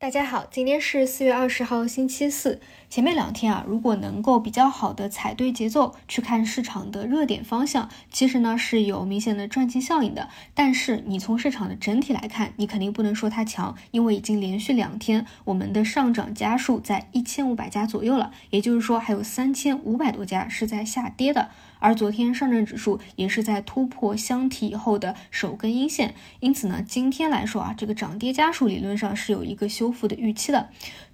大家好，今天是四月二十号，星期四。前面两天啊，如果能够比较好的踩对节奏，去看市场的热点方向，其实呢是有明显的赚钱效应的。但是你从市场的整体来看，你肯定不能说它强，因为已经连续两天我们的上涨家数在一千五百家左右了，也就是说还有三千五百多家是在下跌的。而昨天上证指数也是在突破箱体以后的首根阴线，因此呢，今天来说啊，这个涨跌家数理论上是有一个修不符的预期了。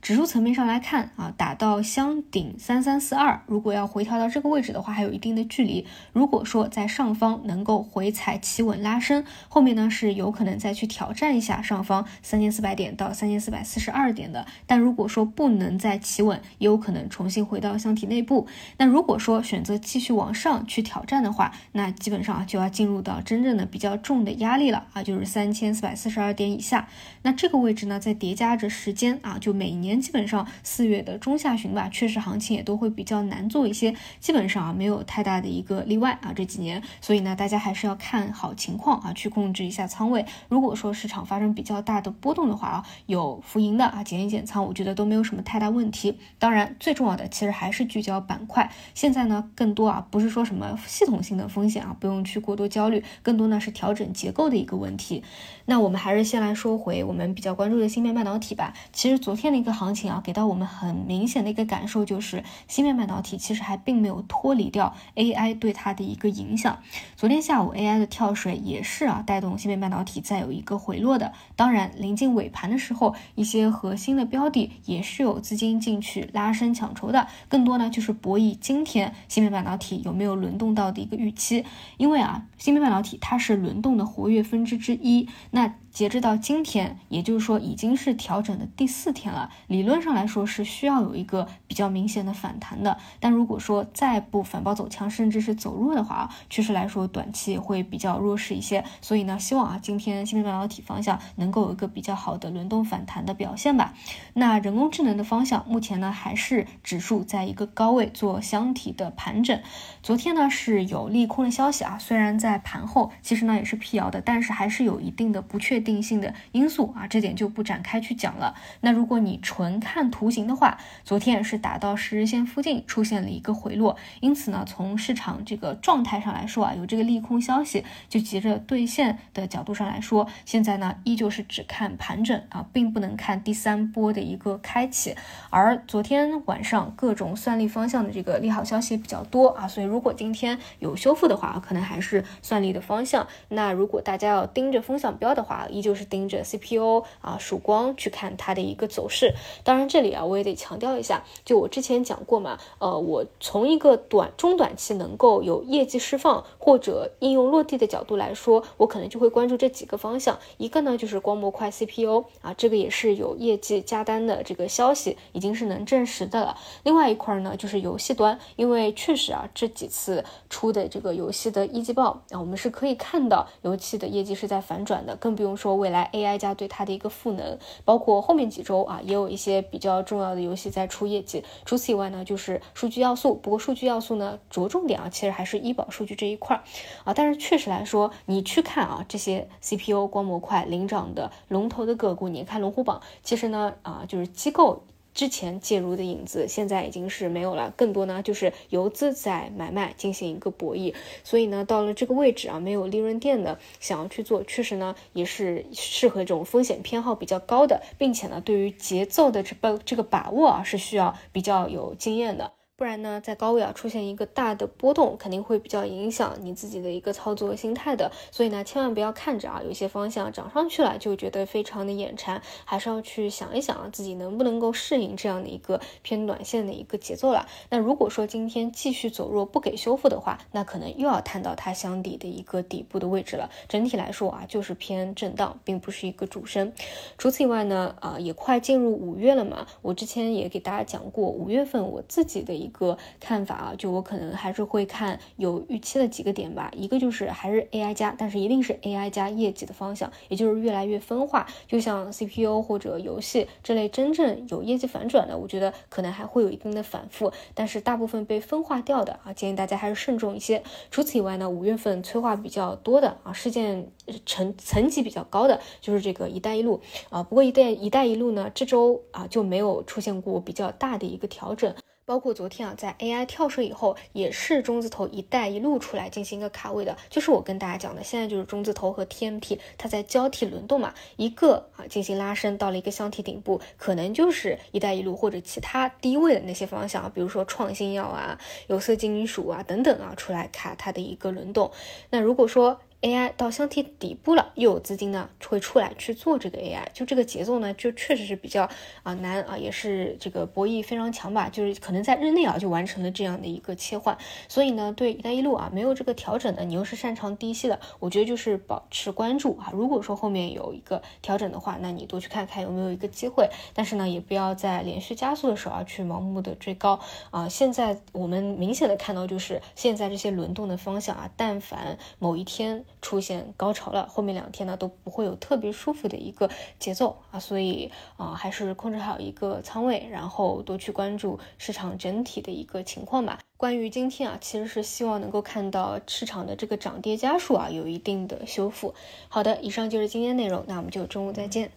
指数层面上来看啊，打到箱顶三三四二，如果要回调到这个位置的话，还有一定的距离。如果说在上方能够回踩企稳拉升，后面呢是有可能再去挑战一下上方三千四百点到三千四百四十二点的。但如果说不能再企稳，也有可能重新回到箱体内部。那如果说选择继续往上去挑战的话，那基本上就要进入到真正的比较重的压力了啊，就是三千四百四十二点以下。那这个位置呢，在叠加着时间啊，就每年。基本上四月的中下旬吧，确实行情也都会比较难做一些，基本上啊没有太大的一个例外啊这几年，所以呢大家还是要看好情况啊去控制一下仓位。如果说市场发生比较大的波动的话啊，有浮盈的啊减一减仓，我觉得都没有什么太大问题。当然最重要的其实还是聚焦板块。现在呢更多啊不是说什么系统性的风险啊，不用去过多焦虑，更多呢是调整结构的一个问题。那我们还是先来说回我们比较关注的芯片半导体吧。其实昨天的一个行。行情啊，给到我们很明显的一个感受，就是芯片半导体其实还并没有脱离掉 AI 对它的一个影响。昨天下午 AI 的跳水也是啊，带动芯片半导体再有一个回落的。当然，临近尾盘的时候，一些核心的标的也是有资金进去拉升抢筹的。更多呢，就是博弈今天芯片半导体有没有轮动到的一个预期。因为啊，芯片半导体它是轮动的活跃分支之一。那截至到今天，也就是说已经是调整的第四天了。理论上来说是需要有一个比较明显的反弹的。但如果说再不反包走强，甚至是走弱的话啊，趋势来说短期会比较弱势一些。所以呢，希望啊今天芯片半导体方向能够有一个比较好的轮动反弹的表现吧。那人工智能的方向，目前呢还是指数在一个高位做箱体的盘整。昨天呢是有利空的消息啊，虽然在盘后其实呢也是辟谣的，但是还是有一定的不确定。定性的因素啊，这点就不展开去讲了。那如果你纯看图形的话，昨天是打到十日线附近出现了一个回落，因此呢，从市场这个状态上来说啊，有这个利空消息就急着兑现的角度上来说，现在呢依旧是只看盘整啊，并不能看第三波的一个开启。而昨天晚上各种算力方向的这个利好消息比较多啊，所以如果今天有修复的话，可能还是算力的方向。那如果大家要盯着风向标的话，依旧是盯着 CPU 啊曙光去看它的一个走势。当然，这里啊我也得强调一下，就我之前讲过嘛，呃，我从一个短中短期能够有业绩释放或者应用落地的角度来说，我可能就会关注这几个方向。一个呢就是光模块 CPU 啊，这个也是有业绩加单的这个消息，已经是能证实的了。另外一块呢就是游戏端，因为确实啊这几次出的这个游戏的一季报啊，我们是可以看到游戏的业绩是在反转的，更不用说。说未来 AI 加对它的一个赋能，包括后面几周啊，也有一些比较重要的游戏在出业绩。除此以外呢，就是数据要素。不过数据要素呢，着重点啊，其实还是医保数据这一块儿啊。但是确实来说，你去看啊，这些 CPU 光模块领涨的龙头的个股，你看龙虎榜，其实呢啊，就是机构。之前介入的影子现在已经是没有了，更多呢就是游资在买卖进行一个博弈，所以呢到了这个位置啊，没有利润垫的想要去做，确实呢也是适合这种风险偏好比较高的，并且呢对于节奏的这把这个把握啊是需要比较有经验的。不然呢，在高位啊出现一个大的波动，肯定会比较影响你自己的一个操作心态的。所以呢，千万不要看着啊，有些方向涨上去了就觉得非常的眼馋，还是要去想一想啊，自己能不能够适应这样的一个偏短线的一个节奏了。那如果说今天继续走弱不给修复的话，那可能又要探到它箱底的一个底部的位置了。整体来说啊，就是偏震荡，并不是一个主升。除此以外呢，啊，也快进入五月了嘛，我之前也给大家讲过，五月份我自己的一一个看法啊，就我可能还是会看有预期的几个点吧。一个就是还是 AI 加，但是一定是 AI 加业绩的方向，也就是越来越分化。就像 CPU 或者游戏这类真正有业绩反转的，我觉得可能还会有一定的反复，但是大部分被分化掉的啊，建议大家还是慎重一些。除此以外呢，五月份催化比较多的啊，事件层层级比较高的就是这个“一带一路”啊。不过“一带一带一路”呢，这周啊就没有出现过比较大的一个调整。包括昨天啊，在 AI 跳水以后，也是中字头“一带一路”出来进行一个卡位的，就是我跟大家讲的，现在就是中字头和 TMT 它在交替轮动嘛，一个啊进行拉升到了一个箱体顶部，可能就是“一带一路”或者其他低位的那些方向，比如说创新药啊、有色金属啊等等啊出来卡它的一个轮动。那如果说，AI 到箱体底部了，又有资金呢会出来去做这个 AI，就这个节奏呢，就确实是比较啊难啊，也是这个博弈非常强吧，就是可能在日内啊就完成了这样的一个切换。所以呢，对一带一路啊没有这个调整的，你又是擅长低吸的，我觉得就是保持关注啊。如果说后面有一个调整的话，那你多去看看有没有一个机会。但是呢，也不要在连续加速的时候啊去盲目的追高啊。现在我们明显的看到就是现在这些轮动的方向啊，但凡某一天。出现高潮了，后面两天呢都不会有特别舒服的一个节奏啊，所以啊还是控制好一个仓位，然后多去关注市场整体的一个情况吧。关于今天啊，其实是希望能够看到市场的这个涨跌家数啊有一定的修复。好的，以上就是今天内容，那我们就中午再见。